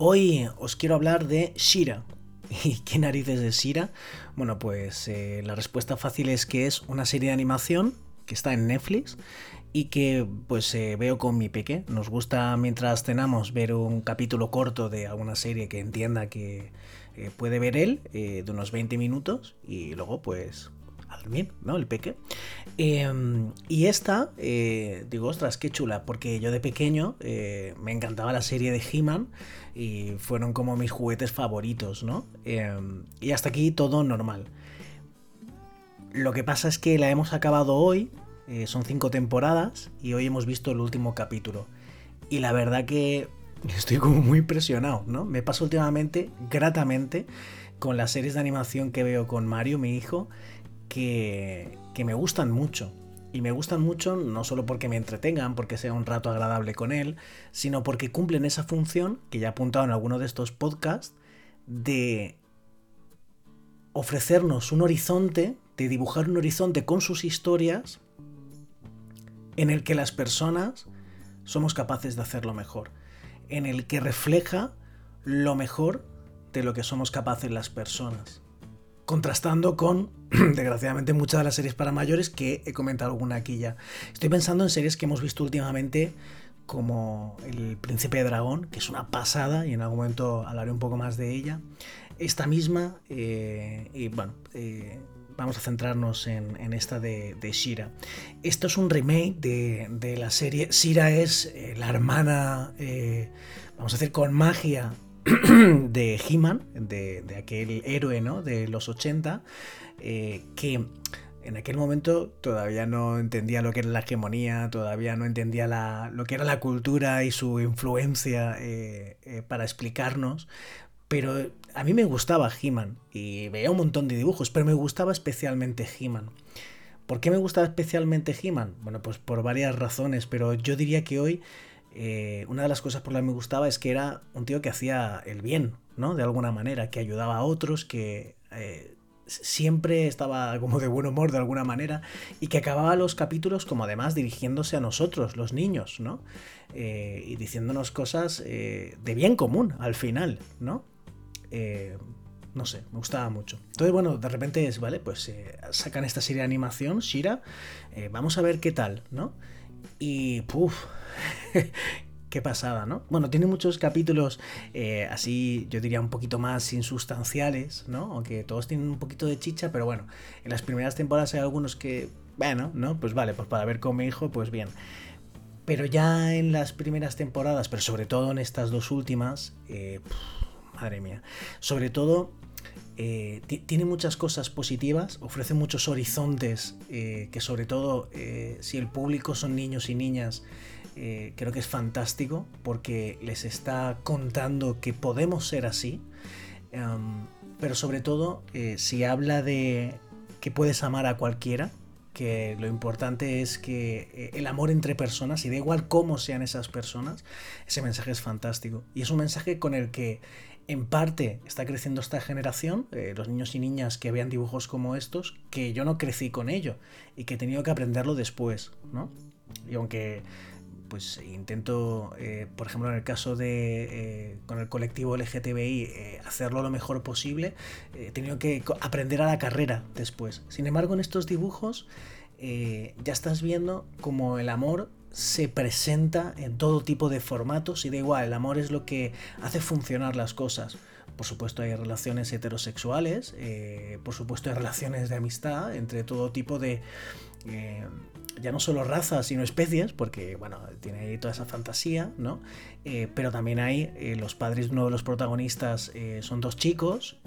Hoy os quiero hablar de Shira. ¿Y qué narices de Shira? Bueno, pues eh, la respuesta fácil es que es una serie de animación que está en Netflix y que pues eh, veo con mi peque. Nos gusta mientras cenamos ver un capítulo corto de alguna serie que entienda que eh, puede ver él, de unos 20 minutos, y luego pues al ¿no? El peque. Em, y esta, eh, digo, ostras, qué chula, porque yo de pequeño eh, me encantaba la serie de He-Man y fueron como mis juguetes favoritos, ¿no? Em, y hasta aquí todo normal. Lo que pasa es que la hemos acabado hoy, eh, son cinco temporadas, y hoy hemos visto el último capítulo. Y la verdad que estoy como muy impresionado, ¿no? Me pasa últimamente, gratamente, con las series de animación que veo con Mario, mi hijo, que, me gustan mucho. Y me gustan mucho no solo porque me entretengan, porque sea un rato agradable con él, sino porque cumplen esa función que ya he apuntado en alguno de estos podcasts de ofrecernos un horizonte, de dibujar un horizonte con sus historias en el que las personas somos capaces de hacerlo mejor, en el que refleja lo mejor de lo que somos capaces las personas contrastando con, desgraciadamente, muchas de las series para mayores que he comentado alguna aquí ya. Estoy pensando en series que hemos visto últimamente como El Príncipe de Dragón, que es una pasada y en algún momento hablaré un poco más de ella. Esta misma, eh, y bueno, eh, vamos a centrarnos en, esta de, Shira. Esto es un remake de, la serie. Shira es eh, la hermana, vamos a decir, con magia de He-Man, de, aquel héroe ¿no? de los 80, eh, que en aquel momento todavía no entendía lo que era la hegemonía, todavía no entendía lo que era la cultura y su influencia eh, eh, para explicarnos, pero a mí me gustaba He-Man y veía un montón de dibujos, pero me gustaba especialmente He-Man. ¿Por qué me gustaba especialmente He-Man? Bueno, pues por varias razones, pero yo diría que hoy eh, una de las cosas por las que me gustaba es que era un tío que hacía el bien, ¿no? De alguna manera, que ayudaba a otros, que eh, siempre estaba como de buen humor de alguna manera y que acababa los capítulos como además dirigiéndose a nosotros, los niños, ¿no? Eh, y diciéndonos cosas de bien común al final, ¿no? no sé, me gustaba mucho. Entonces, bueno, de repente es, ¿vale? Pues sacan esta serie de animación, Shira, vamos a ver qué tal, ¿no? Y, puff, Qué pasada, ¿no? Bueno, tiene muchos capítulos eh, así, yo diría, un poquito más insustanciales, ¿no? Aunque todos tienen un poquito de chicha, pero bueno, en las primeras temporadas hay algunos que, bueno, ¿no? Pues vale, pues para ver con mi hijo, pues bien. Pero ya en las primeras temporadas, pero sobre todo en estas dos últimas, eh, madre mía, sobre todo eh, tiene muchas cosas positivas, ofrece muchos horizontes que sobre todo si el público son niños y niñas, eh, creo que es fantástico porque les está contando que podemos ser así, em, pero sobre todo eh, si habla de que puedes amar a cualquiera, que lo importante es que eh, el amor entre personas, y da igual cómo sean esas personas, ese mensaje es fantástico. Y es un mensaje con el que en parte está creciendo esta generación, los niños y niñas que vean dibujos como estos, que yo no crecí con ello y que he tenido que aprenderlo después, ¿no? Y aunque pues intento, eh, por ejemplo, en el caso de eh, con el colectivo LGTBI, eh, hacerlo lo mejor posible. He tenido que aprender a la carrera después. Sin embargo, en estos dibujos ya estás viendo como el amor se presenta en todo tipo de formatos y da igual, el amor es lo que hace funcionar las cosas. Por supuesto hay relaciones heterosexuales, por supuesto hay relaciones de amistad entre todo tipo de, ya no solo razas, sino especies, porque, bueno, tiene ahí toda esa fantasía, ¿no? Eh, pero también hay eh, los padres, uno de los protagonistas eh, son dos chicos,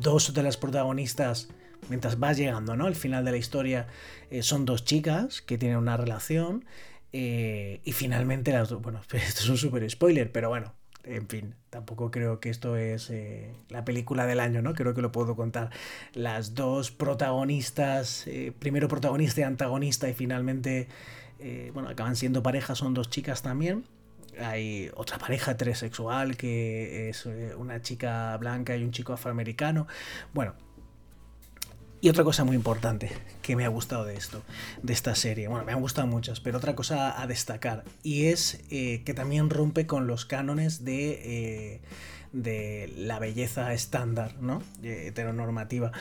dos de las protagonistas mientras vas llegando, ¿no? El final de la historia eh, son dos chicas que tienen una relación eh, y finalmente las dos, bueno, esto es un super spoiler, pero bueno, en fin, tampoco creo que esto es eh, la película del año, ¿no? Creo que lo puedo contar. Las dos protagonistas, primero protagonista y antagonista y finalmente, bueno, acaban siendo pareja, son dos chicas también hay otra pareja heterosexual que es una chica blanca y un chico afroamericano. Bueno, y otra cosa muy importante que me ha gustado de esto, de esta serie, bueno, me han gustado muchas, pero otra cosa a destacar, y es eh, que también rompe con los cánones de, eh, la belleza estándar, ¿no? heteronormativa.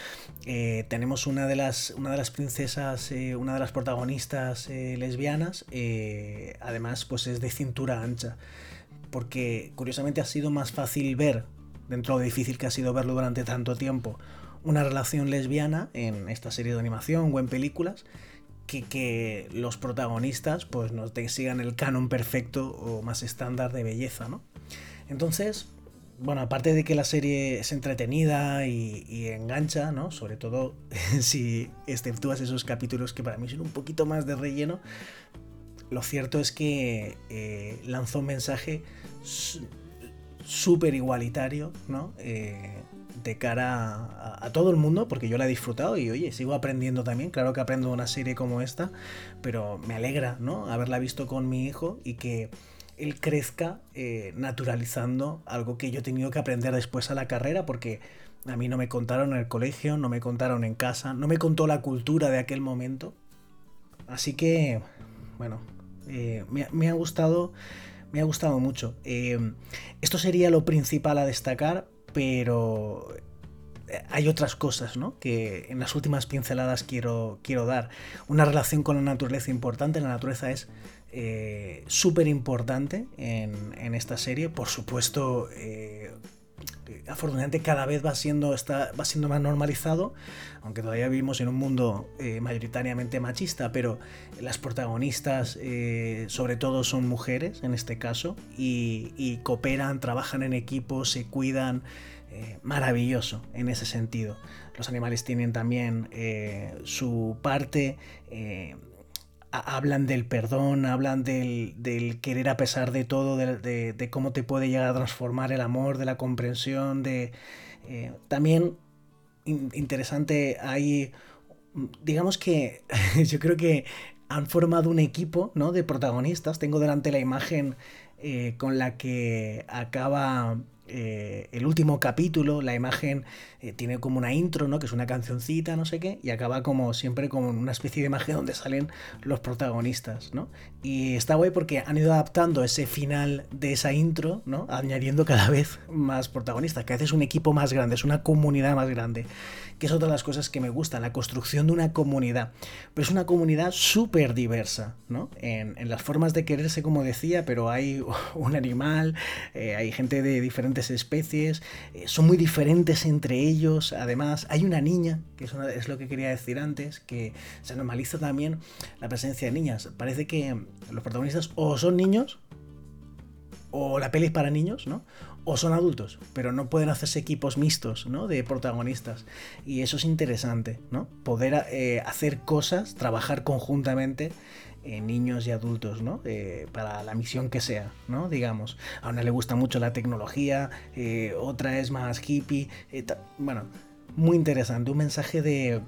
Eh, tenemos una de las, una de las princesas, una de las protagonistas lesbianas, además, pues es de cintura ancha, porque curiosamente ha sido más fácil ver, dentro de lo difícil que ha sido verlo durante tanto tiempo, una relación lesbiana en esta serie de animación o en películas que, que los protagonistas pues no te sigan el canon perfecto o más estándar de belleza, ¿no? Entonces, bueno, aparte de que la serie es entretenida y, engancha, ¿no? Sobre todo si exceptúas esos capítulos que para mí son un poquito más de relleno, lo cierto es que eh, lanzó un mensaje súper igualitario, ¿no? Eh, de cara a, todo el mundo, porque yo la he disfrutado y oye, sigo aprendiendo también. Claro que aprendo una serie como esta, pero me alegra, ¿no? Haberla visto con mi hijo y que él crezca eh, naturalizando algo que yo he tenido que aprender después a la carrera, porque a mí no me contaron en el colegio, no me contaron en casa, no me contó la cultura de aquel momento. Así que, bueno, eh, me, ha gustado. Me ha gustado mucho. Eh, esto sería lo principal a destacar, pero eh, hay otras cosas ¿no? que en las últimas pinceladas quiero, quiero dar. Una relación con la naturaleza importante. La naturaleza es eh, súper importante en, esta serie. Por supuesto, eh, afortunadamente cada vez va siendo, está, va siendo más normalizado, aunque todavía vivimos en un mundo eh, mayoritariamente machista, pero las protagonistas eh, sobre todo son mujeres en este caso y, cooperan, trabajan en equipo, se cuidan, eh, maravilloso en ese sentido. Los animales tienen también su parte hablan del perdón, hablan del, querer a pesar de todo, de, cómo te puede llegar a transformar el amor, de la comprensión, de... Eh, también interesante, hay... Digamos que yo creo que han formado un equipo ¿no? de protagonistas. Tengo delante la imagen eh, con la que acaba eh, el último capítulo, la imagen eh, tiene como una intro, ¿no? Que es una cancioncita, no sé qué, y acaba como siempre como una especie de imagen donde salen los protagonistas, ¿no? Y está guay porque han ido adaptando ese final de esa intro, ¿no? Añadiendo cada vez más protagonistas, que haces un equipo más grande, es una comunidad más grande, que es otra de las cosas que me gusta, la construcción de una comunidad. Pero es una comunidad súper diversa, ¿no? En, las formas de quererse, como decía, pero hay un animal, eh, hay gente de diferentes especies, son muy diferentes entre ellos ellos, además, hay una niña, que es, lo que quería decir antes, que se normaliza también la presencia de niñas. Parece que los protagonistas o son niños, o la peli es para niños, ¿no? O son adultos, pero no pueden hacerse equipos mixtos, ¿no? De protagonistas. Y eso es interesante, ¿no? Poder eh, hacer cosas, trabajar conjuntamente eh, niños y adultos, ¿no? Eh, para la misión que sea, ¿no? Digamos. A una le gusta mucho la tecnología, eh, otra es más hippie. bueno, muy interesante. Un mensaje de,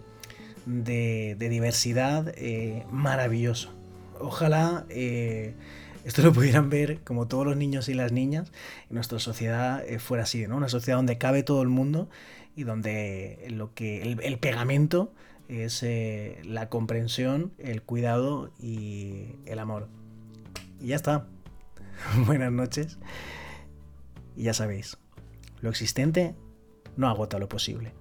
de, diversidad maravilloso. Ojalá esto lo pudieran ver como todos los niños y las niñas en nuestra sociedad fuera así, ¿no? Una sociedad donde cabe todo el mundo y donde lo que el pegamento es eh, la comprensión, el cuidado y el amor. Y ya está. Buenas noches. Y ya sabéis, lo existente no agota lo posible.